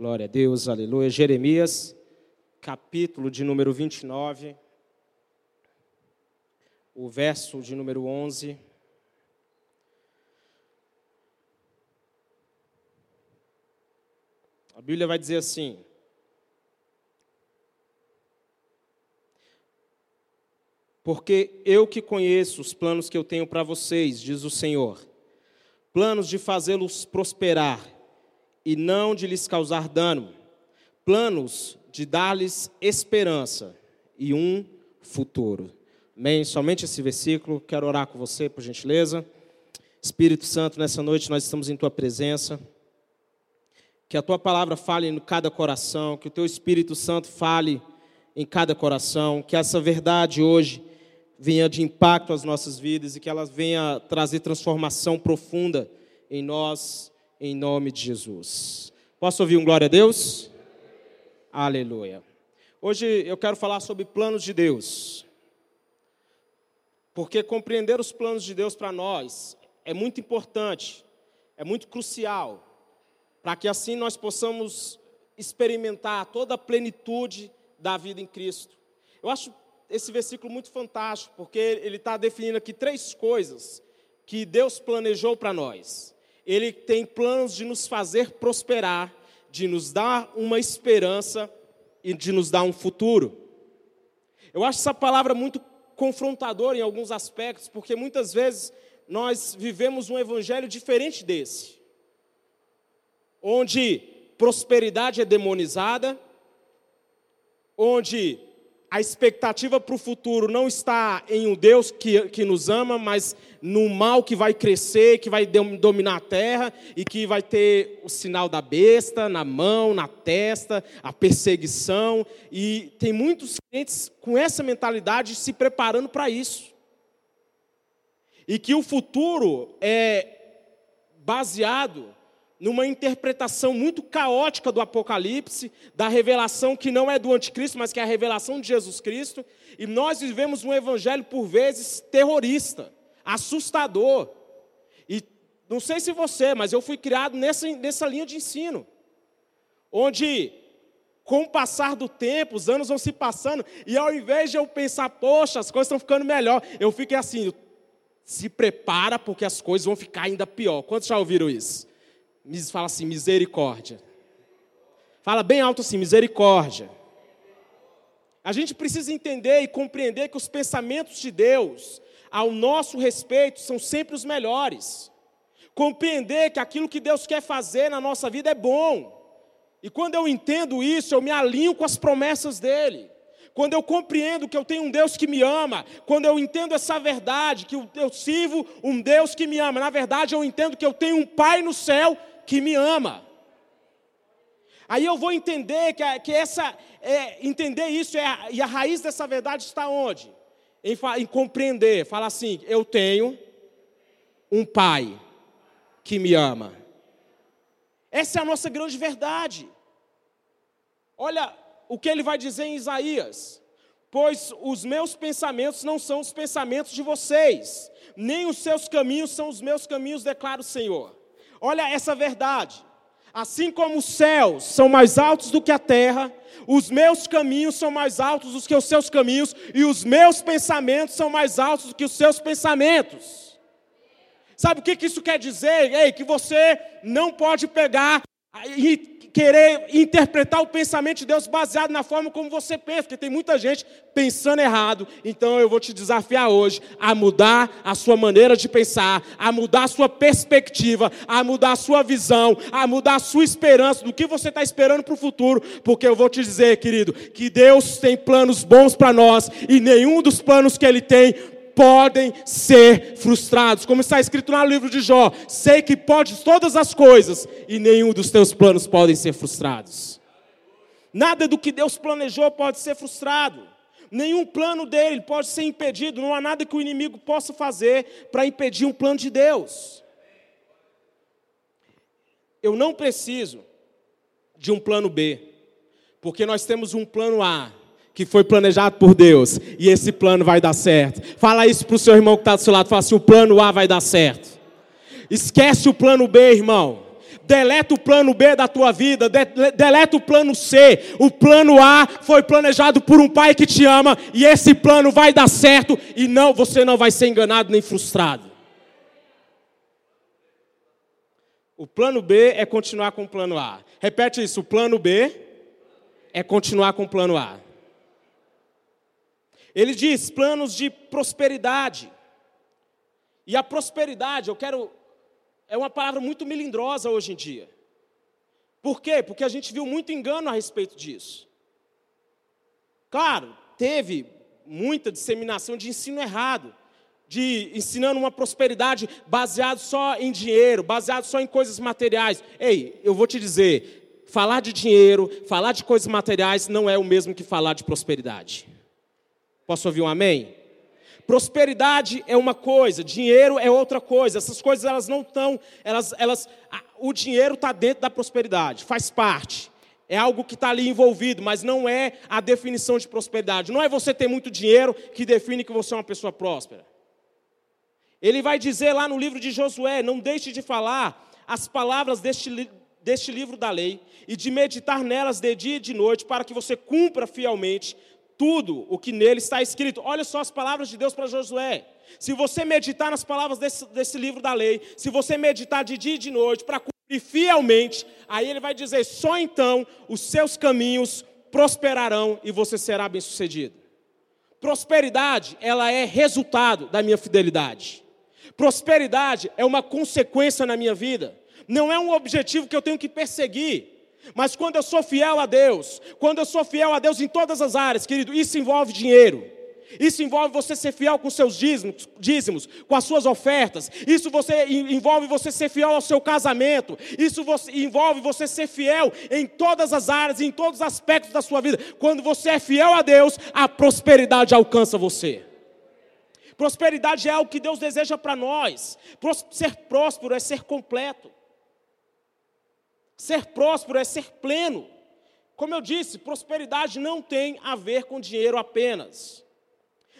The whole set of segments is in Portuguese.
Glória a Deus, aleluia. Jeremias, capítulo de número 29, o verso de número 11. A Bíblia vai dizer assim: Porque eu que conheço os planos que eu tenho para vocês, diz o Senhor, planos de fazê-los prosperar e não de lhes causar dano, planos de dar-lhes esperança e um futuro. Amém? Somente esse versículo, quero orar com você, por gentileza. Espírito Santo, nessa noite nós estamos em tua presença. Que a tua palavra fale em cada coração, que o teu Espírito Santo fale em cada coração, que essa verdade hoje venha de impacto às nossas vidas e que ela venha trazer transformação profunda em nós, em nome de Jesus. Posso ouvir um glória a Deus? Aleluia. Hoje eu quero falar sobre planos de Deus. Porque compreender os planos de Deus para nós é muito importante, é muito crucial, para que assim nós possamos experimentar toda a plenitude da vida em Cristo. Eu acho esse versículo muito fantástico, porque ele está definindo aqui três coisas que Deus planejou para nós. Ele tem planos de nos fazer prosperar, de nos dar uma esperança e de nos dar um futuro. Eu acho essa palavra muito confrontadora em alguns aspectos, porque muitas vezes nós vivemos um evangelho diferente desse, onde prosperidade é demonizada, onde a expectativa para o futuro não está em um Deus que, que nos ama, mas no mal que vai crescer, que vai dominar a terra e que vai ter o sinal da besta na mão, na testa, a perseguição. E tem muitos crentes com essa mentalidade se preparando para isso. E que o futuro é baseado numa interpretação muito caótica do Apocalipse, da revelação que não é do anticristo, mas que é a revelação de Jesus Cristo, e nós vivemos um evangelho por vezes terrorista, assustador. E não sei se você, mas eu fui criado nessa, nessa linha de ensino, onde com o passar do tempo, os anos vão se passando, e ao invés de eu pensar, poxa, as coisas estão ficando melhor, eu fiquei assim, se prepara porque as coisas vão ficar ainda pior. Quantos já ouviram isso? Fala assim, misericórdia. Fala bem alto assim, misericórdia. A gente precisa entender e compreender que os pensamentos de Deus ao nosso respeito são sempre os melhores. Compreender que aquilo que Deus quer fazer na nossa vida é bom. E quando eu entendo isso, eu me alinho com as promessas dele. Quando eu compreendo que eu tenho um Deus que me ama, quando eu entendo essa verdade, que eu sirvo um Deus que me ama, na verdade eu entendo que eu tenho um Pai no céu que me ama. Aí eu vou entender que, que essa, é, entender isso é e a raiz dessa verdade está onde? Em, em compreender, fala assim: eu tenho um pai que me ama. Essa é a nossa grande verdade. Olha o que ele vai dizer em Isaías: Pois os meus pensamentos não são os pensamentos de vocês, nem os seus caminhos são os meus caminhos, declara o Senhor. Olha essa verdade. Assim como os céus são mais altos do que a terra, os meus caminhos são mais altos do que os seus caminhos, e os meus pensamentos são mais altos do que os seus pensamentos. Sabe o que isso quer dizer? Ei, que você não pode pegar e querer interpretar o pensamento de Deus baseado na forma como você pensa, porque tem muita gente pensando errado. Então eu vou te desafiar hoje a mudar a sua maneira de pensar, a mudar a sua perspectiva, a mudar a sua visão, a mudar a sua esperança do que você está esperando para o futuro, porque eu vou te dizer, querido, que Deus tem planos bons para nós e nenhum dos planos que Ele tem podem ser frustrados. Como está escrito no livro de Jó: sei que podes todas as coisas e nenhum dos teus planos podem ser frustrados. Nada do que Deus planejou pode ser frustrado. Nenhum plano dele pode ser impedido. Não há nada que o inimigo possa fazer para impedir um plano de Deus. Eu não preciso de um plano B, porque nós temos um plano A que foi planejado por Deus e esse plano vai dar certo. Fala isso para o seu irmão que está do seu lado. Fala assim: o plano A vai dar certo. Esquece o plano B, irmão. deleta o plano B da tua vida, de, deleta o plano C. O plano A foi planejado por um pai que te ama e esse plano vai dar certo e não, você não vai ser enganado nem frustrado. O plano B é continuar com o plano A. Repete isso: o plano B é continuar com o plano A. Ele diz planos de prosperidade. E a prosperidade, eu quero. É uma palavra muito melindrosa hoje em dia. Por quê? Porque a gente viu muito engano a respeito disso. Claro, teve muita disseminação de ensino errado de ensinando uma prosperidade baseado só em dinheiro, baseado só em coisas materiais. Ei, eu vou te dizer, falar de dinheiro, falar de coisas materiais não é o mesmo que falar de prosperidade. Posso ouvir um amém? Prosperidade é uma coisa, dinheiro é outra coisa. Essas coisas elas não estão, elas, elas, o dinheiro está dentro da prosperidade, faz parte. É algo que está ali envolvido, mas não é a definição de prosperidade. Não é você ter muito dinheiro que define que você é uma pessoa próspera. Ele vai dizer lá no livro de Josué: não deixe de falar as palavras deste, deste livro da lei e de meditar nelas de dia e de noite, para que você cumpra fielmente tudo o que nele está escrito. Olha só as palavras de Deus para Josué. Se você meditar nas palavras desse, desse livro da lei, se você meditar de dia e de noite para cumprir fielmente, aí ele vai dizer: só então os seus caminhos prosperarão e você será bem-sucedido. Prosperidade, ela é resultado da minha fidelidade. Prosperidade é uma consequência na minha vida, não é um objetivo que eu tenho que perseguir. Mas quando eu sou fiel a Deus, quando eu sou fiel a Deus em todas as áreas, querido, isso envolve dinheiro. Isso envolve você ser fiel com seus dízimos, dízimos, com as suas ofertas. Isso você, envolve você ser fiel ao seu casamento. Isso você, envolve você ser fiel em todas as áreas, em todos os aspectos da sua vida. Quando você é fiel a Deus, a prosperidade alcança você. Prosperidade é algo que Deus deseja para nós. Ser próspero é ser completo. Ser próspero é ser pleno. Como eu disse, prosperidade não tem a ver com dinheiro apenas.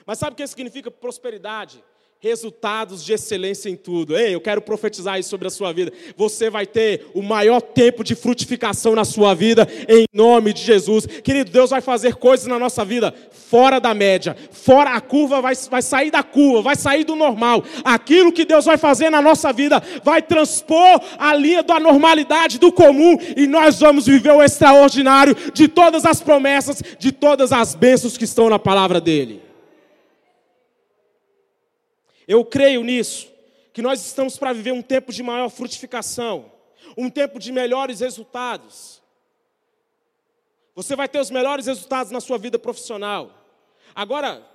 Mas sabe o que significa prosperidade? Resultados de excelência em tudo. Ei, eu quero profetizar isso sobre a sua vida. Você vai ter o maior tempo de frutificação na sua vida, em nome de Jesus. Querido, Deus vai fazer coisas na nossa vida fora da média, fora a curva, vai, vai sair da curva, vai sair do normal. Aquilo que Deus vai fazer na nossa vida vai transpor a linha da normalidade, do comum, e nós vamos viver o extraordinário de todas as promessas, de todas as bênçãos que estão na palavra dEle. Eu creio nisso, que nós estamos para viver um tempo de maior frutificação, um tempo de melhores resultados. Você vai ter os melhores resultados na sua vida profissional. Agora,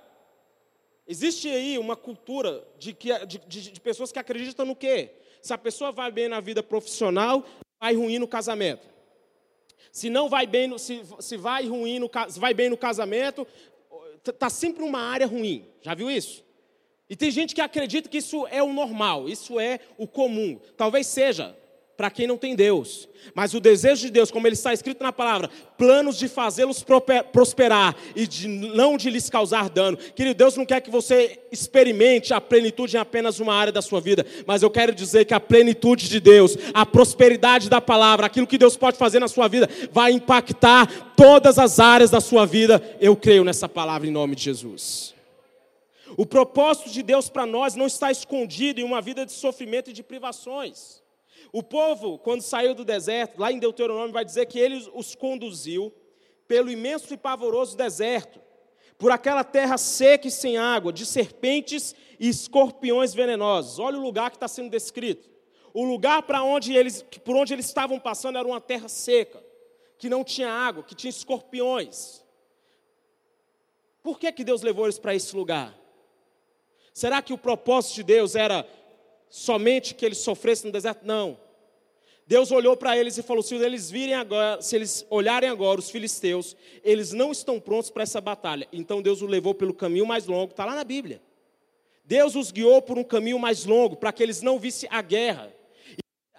existe aí uma cultura de, que, de, de, de pessoas que acreditam no quê? Se a pessoa vai bem na vida profissional, vai ruim no casamento. Se não vai bem, no, se, se vai ruim no, vai bem no casamento, está sempre uma área ruim. Já viu isso? E tem gente que acredita que isso é o normal, isso é o comum. Talvez seja para quem não tem Deus. Mas o desejo de Deus, como ele está escrito na palavra, planos de fazê-los prosperar e de não de lhes causar dano. Querido, Deus não quer que você experimente a plenitude em apenas uma área da sua vida, mas eu quero dizer que a plenitude de Deus, a prosperidade da palavra, aquilo que Deus pode fazer na sua vida, vai impactar todas as áreas da sua vida. Eu creio nessa palavra em nome de Jesus. O propósito de Deus para nós não está escondido em uma vida de sofrimento e de privações. O povo, quando saiu do deserto, lá em Deuteronômio, vai dizer que ele os conduziu pelo imenso e pavoroso deserto, por aquela terra seca e sem água, de serpentes e escorpiões venenosos. Olha o lugar que está sendo descrito. O lugar para onde eles, por onde eles estavam passando era uma terra seca, que não tinha água, que tinha escorpiões. Por que, que Deus levou eles para esse lugar? Será que o propósito de Deus era somente que eles sofressem no deserto? Não. Deus olhou para eles e falou: se eles virem agora, se eles olharem agora os filisteus, eles não estão prontos para essa batalha. Então Deus os levou pelo caminho mais longo, está lá na Bíblia. Deus os guiou por um caminho mais longo, para que eles não vissem a guerra,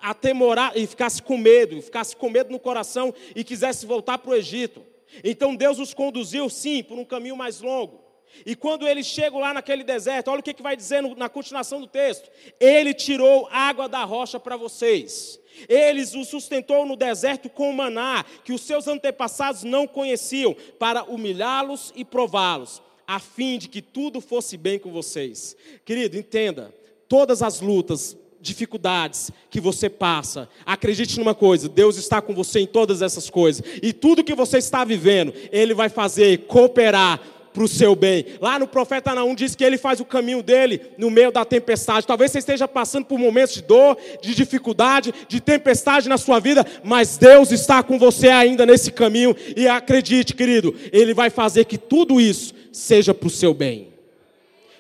atemorar e ficasse com medo, ficasse com medo no coração e quisesse voltar para o Egito. Então Deus os conduziu, sim, por um caminho mais longo E quando eles chegam lá naquele deserto, olha o que, que vai dizer na continuação do texto: Ele tirou água da rocha para vocês. Eles o sustentou no deserto com maná, que os seus antepassados não conheciam, para humilhá-los e prová-los, a fim de que tudo fosse bem com vocês. Querido, entenda, todas as lutas, dificuldades que você passa, acredite numa coisa: Deus está com você em todas essas coisas, e tudo que você está vivendo, Ele vai fazer cooperar para o seu bem. Lá no profeta Naum diz que ele faz o caminho dele no meio da tempestade. Talvez você esteja passando por momentos de dor, de dificuldade, de tempestade na sua vida, mas Deus está com você ainda nesse caminho. E acredite, querido, Ele vai fazer que tudo isso seja para o seu bem.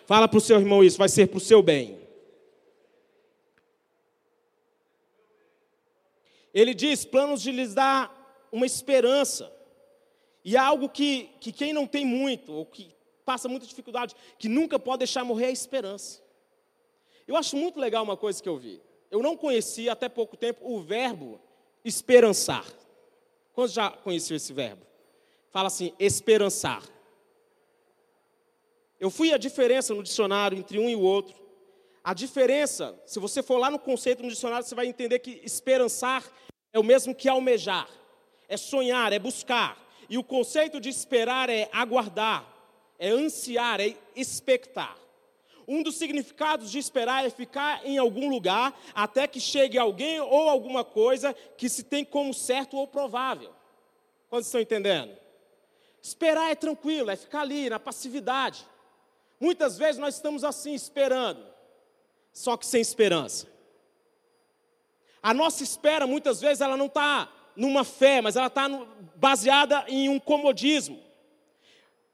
Fala para o seu irmão isso, vai ser para o seu bem. Ele diz: planos de lhes dar uma esperança. E é algo que, que quem não tem muito, ou que passa muita dificuldade, que nunca pode deixar morrer é a esperança. Eu acho muito legal uma coisa que eu vi. Eu não conhecia até pouco tempo o verbo esperançar. Quantos já conheciam esse verbo? Fala assim, esperançar. Eu fui a diferença no dicionário entre um e o outro. A diferença, se você for lá no conceito no dicionário, você vai entender que esperançar é o mesmo que almejar, é sonhar, é buscar. E o conceito de esperar é aguardar, é ansiar, é expectar. Um dos significados de esperar é ficar em algum lugar até que chegue alguém ou alguma coisa que se tem como certo ou provável. Quantos estão entendendo? Esperar é tranquilo, é ficar ali na passividade. Muitas vezes nós estamos assim, esperando, só que sem esperança. A nossa espera, muitas vezes, ela não está numa fé, mas ela está baseada em um comodismo.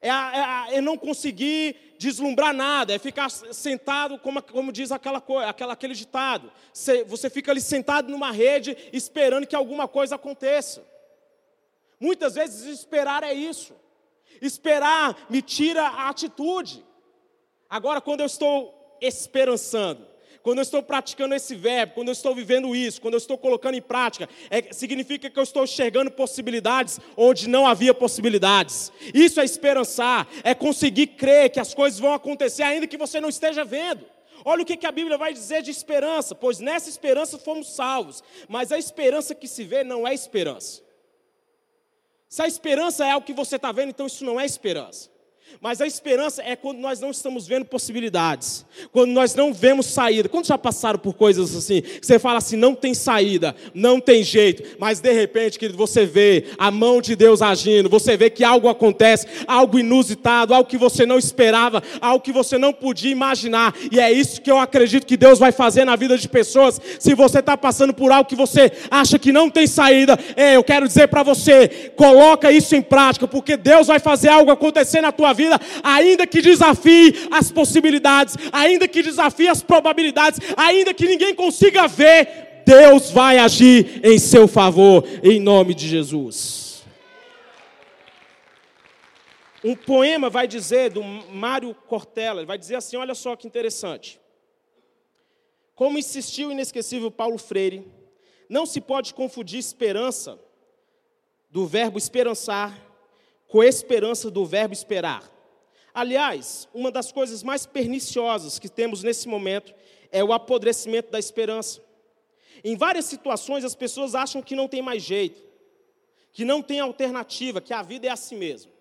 É, é, é, não conseguir deslumbrar nada, é ficar sentado, como, como diz aquela, aquela, aquele ditado. Você fica ali sentado numa rede esperando que alguma coisa aconteça. Muitas vezes esperar é isso. Esperar me tira a atitude. Agora, quando eu estou esperançando, quando eu estou praticando esse verbo, quando eu estou vivendo isso, quando eu estou colocando em prática, é, significa que eu estou enxergando possibilidades onde não havia possibilidades. Isso é esperançar, é conseguir crer que as coisas vão acontecer ainda que você não esteja vendo. Olha o que, a Bíblia vai dizer de esperança, pois nessa esperança fomos salvos, mas a esperança que se vê não é esperança. Se a esperança é algo que você está vendo, então isso não é esperança. Mas a esperança é quando nós não estamos vendo possibilidades, quando nós não vemos saída. Quando já passaram por coisas assim, você fala assim, não tem saída, não tem jeito, mas de repente, querido, você vê a mão de Deus agindo, você vê que algo acontece, algo inusitado, algo que você não esperava, algo que você não podia imaginar, e é isso que eu acredito que Deus vai fazer na vida de pessoas. Se você está passando por algo que você acha que não tem saída, eu quero dizer para você, coloca isso em prática, porque Deus vai fazer algo acontecer na tua vida vida, ainda que desafie as possibilidades, ainda que desafie as probabilidades, ainda que ninguém consiga ver, Deus vai agir em seu favor, em nome de Jesus. Um poema vai dizer, do Mário Cortella, vai dizer assim: olha só que interessante. Como insistiu o inesquecível Paulo Freire, não se pode confundir esperança, do verbo esperançar, com esperança do verbo esperar. Aliás, uma das coisas mais perniciosas que temos nesse momento é o apodrecimento da esperança. Em várias situações, as pessoas acham que não tem mais jeito, que não tem alternativa, que a vida é assim mesmo.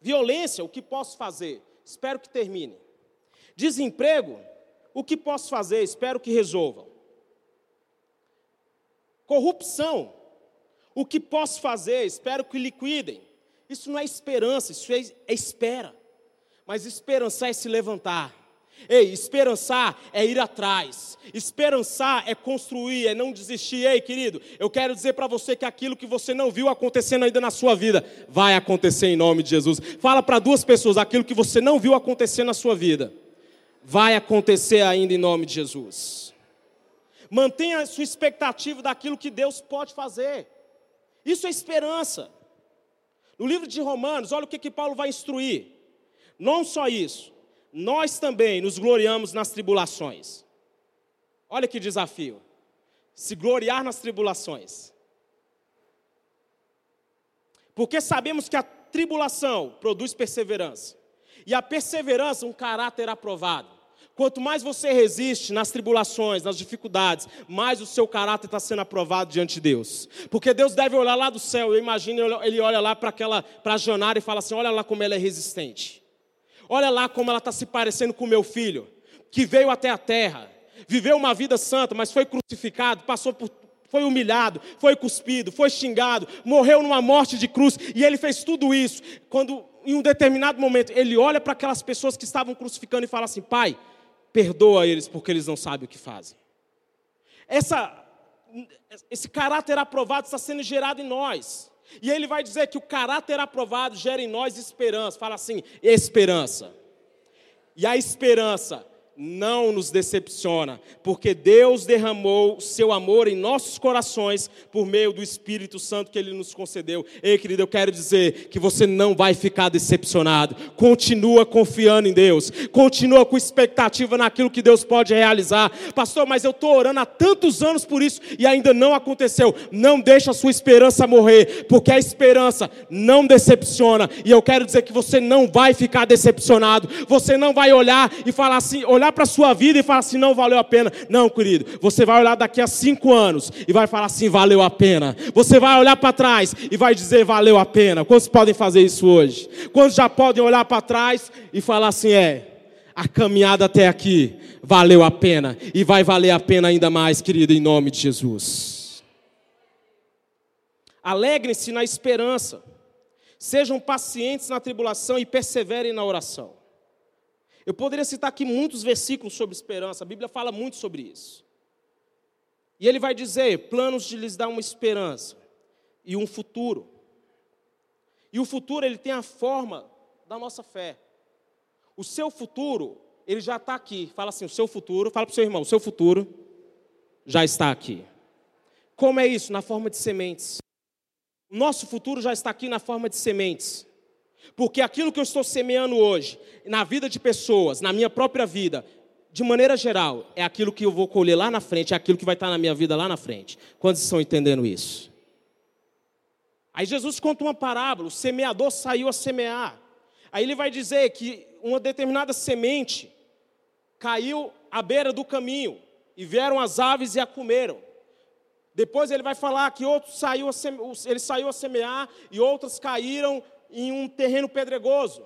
Violência, o que posso fazer? Espero que termine. Desemprego, o que posso fazer? Espero que resolvam. Corrupção, o que posso fazer? Espero que liquidem. Isso não é esperança, isso é, é espera. Mas esperançar é se levantar. Ei, esperançar é ir atrás. Esperançar é construir, é não desistir. Ei, querido, eu quero dizer para você que aquilo que você não viu acontecendo ainda na sua vida, vai acontecer em nome de Jesus. Fala para duas pessoas, aquilo que você não viu acontecer na sua vida, vai acontecer ainda em nome de Jesus. Mantenha a sua expectativa daquilo que Deus pode fazer. Isso é esperança. No livro de Romanos, olha o que, que Paulo vai instruir. Não só isso, nós também nos gloriamos nas tribulações. Olha que desafio. Se gloriar nas tribulações. Porque sabemos que a tribulação produz perseverança. E a perseverança, um caráter aprovado. Quanto mais você resiste nas tribulações, nas dificuldades, mais o seu caráter está sendo aprovado diante de Deus. Porque Deus deve olhar lá do céu, eu imagino, ele olha lá para aquela, para Janara e fala assim: olha lá como ela é resistente. Olha lá como ela está se parecendo com meu filho, que veio até a terra, viveu uma vida santa, mas foi crucificado, passou por, foi humilhado, foi cuspido, foi xingado, morreu numa morte de cruz, e ele fez tudo isso. Quando, em um determinado momento, ele olha para aquelas pessoas que estavam crucificando e fala assim: Pai, perdoa eles porque eles não sabem o que fazem. Essa, esse caráter aprovado está sendo gerado em nós. E ele vai dizer que o caráter aprovado gera em nós esperança. Fala assim: esperança. E a esperança não nos decepciona, porque Deus derramou seu amor em nossos corações por meio do Espírito Santo que Ele nos concedeu. Ei, querido, eu quero dizer que você não vai ficar decepcionado. Continua confiando em Deus, continua com expectativa naquilo que Deus pode realizar. Pastor, mas eu estou orando há tantos anos por isso e ainda não aconteceu. Não deixa a sua esperança morrer, porque a esperança não decepciona. E eu quero dizer que você não vai ficar decepcionado. Você não vai olhar e falar assim, olhar olhar para a sua vida e falar assim: não valeu a pena. Não, querido, você vai olhar daqui a cinco anos e vai falar assim: valeu a pena. Você vai olhar para trás e vai dizer: valeu a pena. Quantos podem fazer isso hoje? Quantos já podem olhar para trás e falar assim: é, a caminhada até aqui valeu a pena e vai valer a pena ainda mais, querido, em nome de Jesus. Alegrem-se na esperança, sejam pacientes na tribulação e perseverem na oração. Eu poderia citar aqui muitos versículos sobre esperança, a Bíblia fala muito sobre isso. E ele vai dizer: planos de lhes dar uma esperança e um futuro. E o futuro, ele tem a forma da nossa fé. O seu futuro, ele já está aqui. Fala assim: o seu futuro, fala para o seu irmão, o seu futuro já está aqui. Como é isso? Na forma de sementes. O nosso futuro já está aqui na forma de sementes. Porque aquilo que eu estou semeando hoje, na vida de pessoas, na minha própria vida, de maneira geral, é aquilo que eu vou colher lá na frente, é aquilo que vai estar na minha vida lá na frente. Quantos estão entendendo isso? Aí Jesus conta uma parábola: o semeador saiu a semear. Aí ele vai dizer que uma determinada semente caiu à beira do caminho, e vieram as aves e a comeram. Depois ele vai falar que outros saiu a ele saiu a semear e outras caíram em um terreno pedregoso.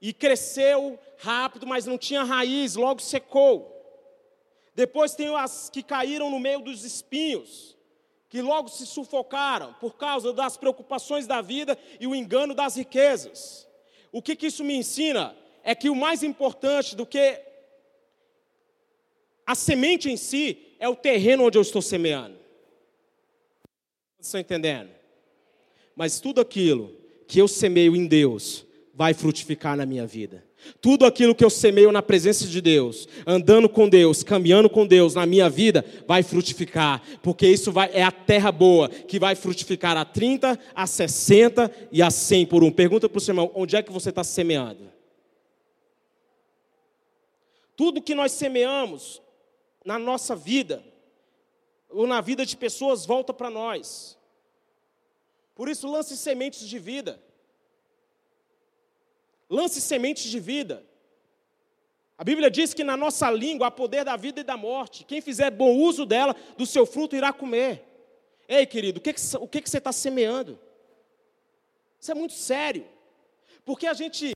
E cresceu rápido, mas não tinha raiz, logo secou. Depois tem as que caíram no meio dos espinhos, que logo se sufocaram por causa das preocupações da vida e o engano das riquezas. O que, que isso me ensina? É que o mais importante do que a semente em si é o terreno onde eu estou semeando. Vocês estão entendendo? Mas tudo aquilo que eu semeio em Deus vai frutificar na minha vida. Tudo aquilo que eu semeio na presença de Deus, andando com Deus, caminhando com Deus na minha vida, vai frutificar, porque isso vai, é a terra boa que vai frutificar a 30, a 60 e a 100 por um. Pergunta para o seu irmão: onde é que você está semeando? Tudo que nós semeamos na nossa vida, ou na vida de pessoas, volta para nós. Por isso, lance sementes de vida. Lance sementes de vida. A Bíblia diz que na nossa língua há poder da vida e da morte. Quem fizer bom uso dela, do seu fruto irá comer. Ei, querido, o que, que, o que, que você está semeando? Isso é muito sério. Porque a gente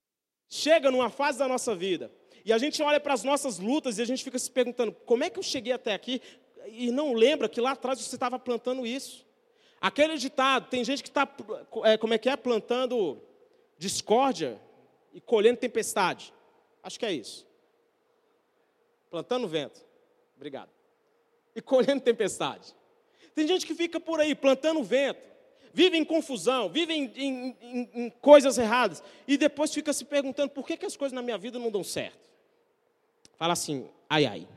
chega numa fase da nossa vida e a gente olha para as nossas lutas e a gente fica se perguntando: como é que eu cheguei até aqui? E não lembra que lá atrás você estava plantando isso. Aquele ditado, tem gente que está, é, como é que é, plantando discórdia e colhendo tempestade. Acho que é isso. Plantando vento. Obrigado. E colhendo tempestade. Tem gente que fica por aí plantando vento, vive em confusão, vive em, em, em, em coisas erradas, e depois fica se perguntando por que, que as coisas na minha vida não dão certo. Fala assim, ai ai.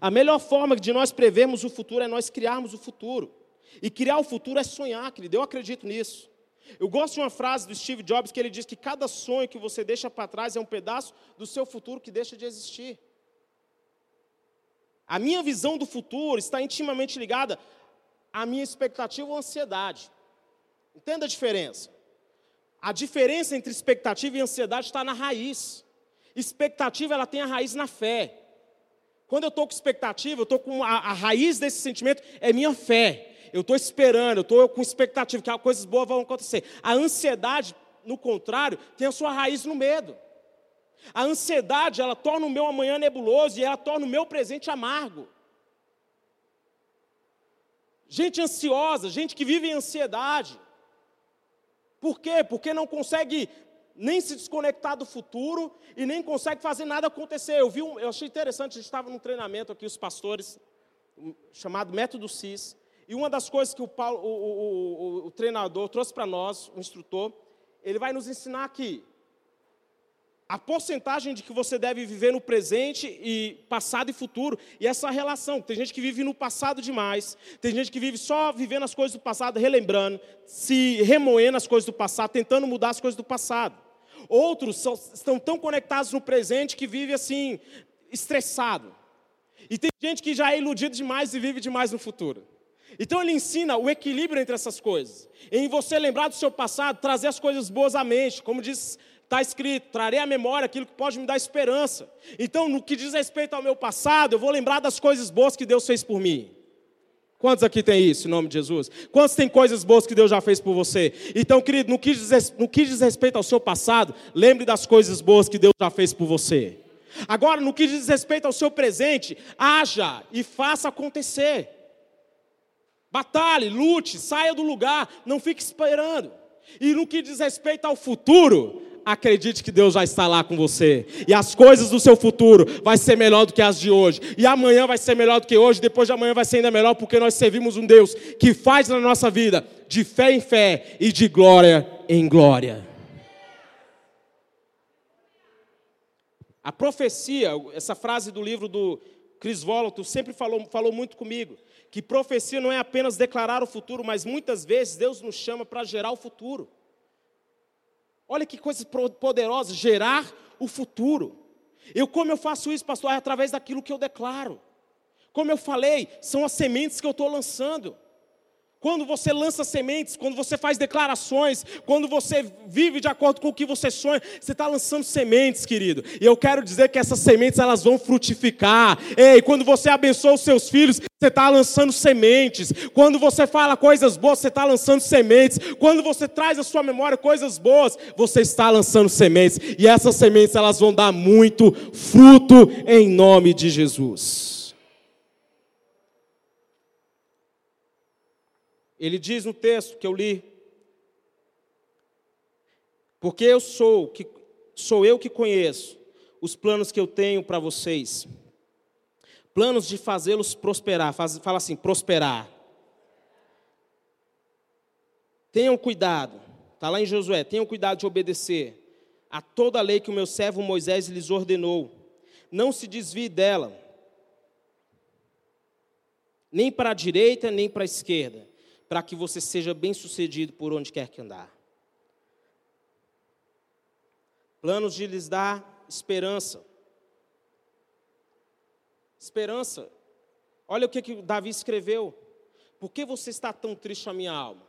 A melhor forma de nós prevermos o futuro é nós criarmos o futuro. E criar o futuro é sonhar, querido. Eu acredito nisso. Eu gosto de uma frase do Steve Jobs que ele diz que cada sonho que você deixa para trás é um pedaço do seu futuro que deixa de existir. A minha visão do futuro está intimamente ligada à minha expectativa ou ansiedade. Entenda a diferença. A diferença entre expectativa e ansiedade está na raiz. Expectativa, ela tem a raiz na fé. Quando eu estou com expectativa, eu estou com a, a, raiz desse sentimento é minha fé. Eu estou esperando, eu estou com expectativa que coisas boas vão acontecer. A ansiedade, no contrário, tem a sua raiz no medo. A ansiedade, ela torna o meu amanhã nebuloso e ela torna o meu presente amargo. Gente ansiosa, gente que vive em ansiedade. Por quê? Porque não consegue nem se desconectar do futuro e nem consegue fazer nada acontecer. Eu vi, um, eu achei interessante, a gente estava num treinamento aqui, os pastores, chamado Método CIS, e uma das coisas que o, Paulo, o, o, o treinador trouxe para nós, o instrutor, ele vai nos ensinar aqui a porcentagem de que você deve viver no presente e passado e futuro, e essa relação. Tem gente que vive no passado demais, tem gente que vive só vivendo as coisas do passado, relembrando, se remoendo as coisas do passado, tentando mudar as coisas do passado. Outros são, estão tão conectados no presente que vive assim, estressado. E tem gente que já é iludido demais e vive demais no futuro. Então ele ensina o equilíbrio entre essas coisas. Em você lembrar do seu passado, trazer as coisas boas à mente, como diz Está escrito: trarei à memória aquilo que pode me dar esperança. Então, no que diz respeito ao meu passado, eu vou lembrar das coisas boas que Deus fez por mim. Quantos aqui tem isso, em nome de Jesus? Quantos tem coisas boas que Deus já fez por você? Então, querido, no que, diz, no que diz respeito ao seu passado, lembre das coisas boas que Deus já fez por você. Agora, no que diz respeito ao seu presente, haja e faça acontecer. Batalhe, lute, saia do lugar, não fique esperando. E no que diz respeito ao futuro, acredite que Deus já está lá com você. E as coisas do seu futuro vai ser melhor do que as de hoje. E amanhã vai ser melhor do que hoje, depois de amanhã vai ser ainda melhor, porque nós servimos um Deus que faz na nossa vida de fé em fé e de glória em glória. A profecia, essa frase do livro do Chris Voloto sempre falou, falou muito comigo, que profecia não é apenas declarar o futuro, mas muitas vezes Deus nos chama para gerar o futuro. Olha que coisa poderosa, gerar o futuro. Eu como eu faço isso, pastor? É através daquilo que eu declaro. Como eu falei, são as sementes que eu estou lançando. Quando você lança sementes, quando você faz declarações, quando você vive de acordo com o que você sonha, você está lançando sementes, querido. E eu quero dizer que essas sementes elas vão frutificar. Ei, quando você abençoa os seus filhos, você está lançando sementes. Quando você fala coisas boas, você está lançando sementes. Quando você traz à sua memória coisas boas, você está lançando sementes. E essas sementes elas vão dar muito fruto em nome de Jesus. Ele diz no texto que eu li: Porque eu sou que sou eu que conheço os planos que eu tenho para vocês. Planos de fazê-los prosperar. Faz, fala assim, prosperar. Tenham cuidado. Está lá em Josué. Tenham cuidado de obedecer a toda a lei que o meu servo Moisés lhes ordenou. Não se desvie dela, nem para a direita, nem para a esquerda, para que você seja bem-sucedido por onde quer que andar. Planos de lhes dar esperança. Esperança. Olha o que, que Davi escreveu. Por que você está tão triste a minha alma?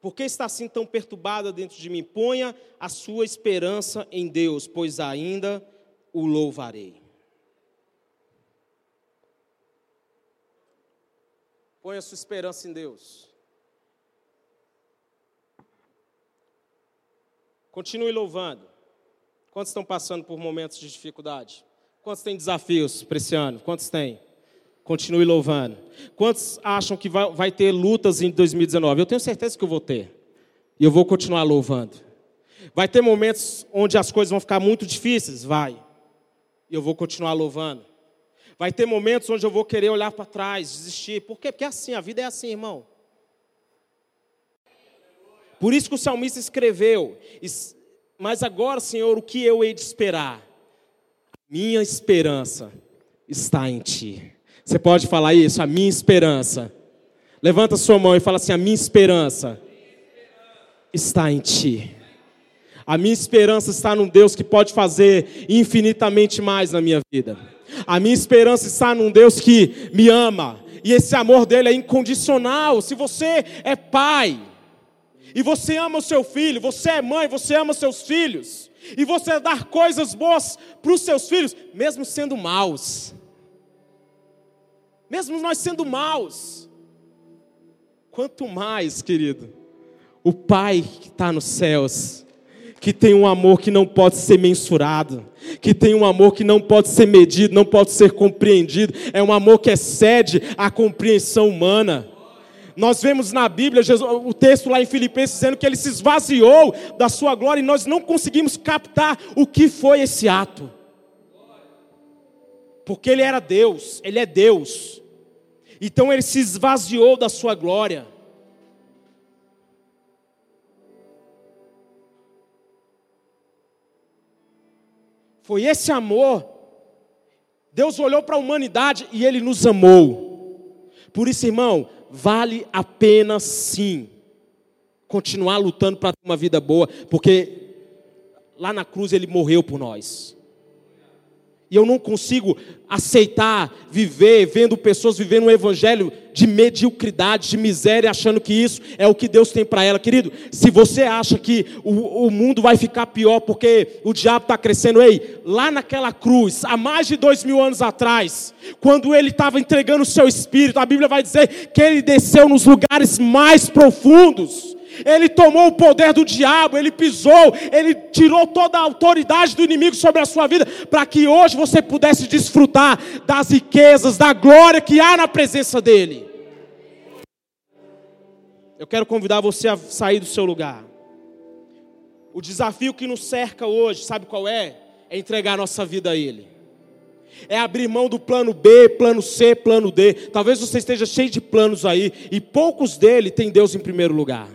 Por que está assim tão perturbada dentro de mim? Ponha a sua esperança em Deus, pois ainda o louvarei. Ponha a sua esperança em Deus. Continue louvando. Quantos estão passando por momentos de dificuldade? Quantos têm desafios para esse ano? Quantos têm? Continue louvando. Quantos acham que vai, vai ter lutas em 2019? Eu tenho certeza que eu vou ter. E eu vou continuar louvando. Vai ter momentos onde as coisas vão ficar muito difíceis? Vai. E eu vou continuar louvando. Vai ter momentos onde eu vou querer olhar para trás, desistir. Por quê? Porque é assim, a vida é assim, irmão. Por isso que o salmista escreveu: Mas agora, Senhor, o que eu hei de esperar? Minha esperança está em Ti. Você pode falar isso? A minha esperança. Levanta sua mão e fala assim: A minha esperança está em Ti. A minha esperança está num Deus que pode fazer infinitamente mais na minha vida. A minha esperança está num Deus que me ama. E esse amor dele é incondicional. Se você é pai, e você ama o seu filho, você é mãe, você ama seus filhos, e você dar coisas boas para os seus filhos, mesmo sendo maus, mesmo nós sendo maus, quanto mais, querido, o Pai que está nos céus, que tem um amor que não pode ser mensurado, que tem um amor que não pode ser medido, não pode ser compreendido, é um amor que excede a compreensão humana. Nós vemos na Bíblia Jesus, o texto lá em Filipenses dizendo que ele se esvaziou da sua glória e nós não conseguimos captar o que foi esse ato. Porque ele era Deus, ele é Deus. Então ele se esvaziou da sua glória. Foi esse amor. Deus olhou para a humanidade e ele nos amou. Por isso, irmão, vale a pena sim continuar lutando para ter uma vida boa, porque lá na cruz ele morreu por nós. E eu não consigo aceitar viver vendo pessoas vivendo um evangelho de mediocridade, de miséria, achando que isso é o que Deus tem para ela. Querido, se você acha que o, o mundo vai ficar pior porque o diabo está crescendo, ei, lá naquela cruz, há mais de dois mil anos atrás, quando ele estava entregando o seu espírito, a Bíblia vai dizer que ele desceu nos lugares mais profundos ele tomou o poder do diabo, ele pisou, ele tirou toda a autoridade do inimigo sobre a sua vida, para que hoje você pudesse desfrutar das riquezas, da glória que há na presença dele. Eu quero convidar você a sair do seu lugar. O desafio que nos cerca hoje, sabe qual é? É entregar a nossa vida a Ele. É abrir mão do plano B, plano C, plano D. Talvez você esteja cheio de planos aí e poucos dele tem Deus em primeiro lugar.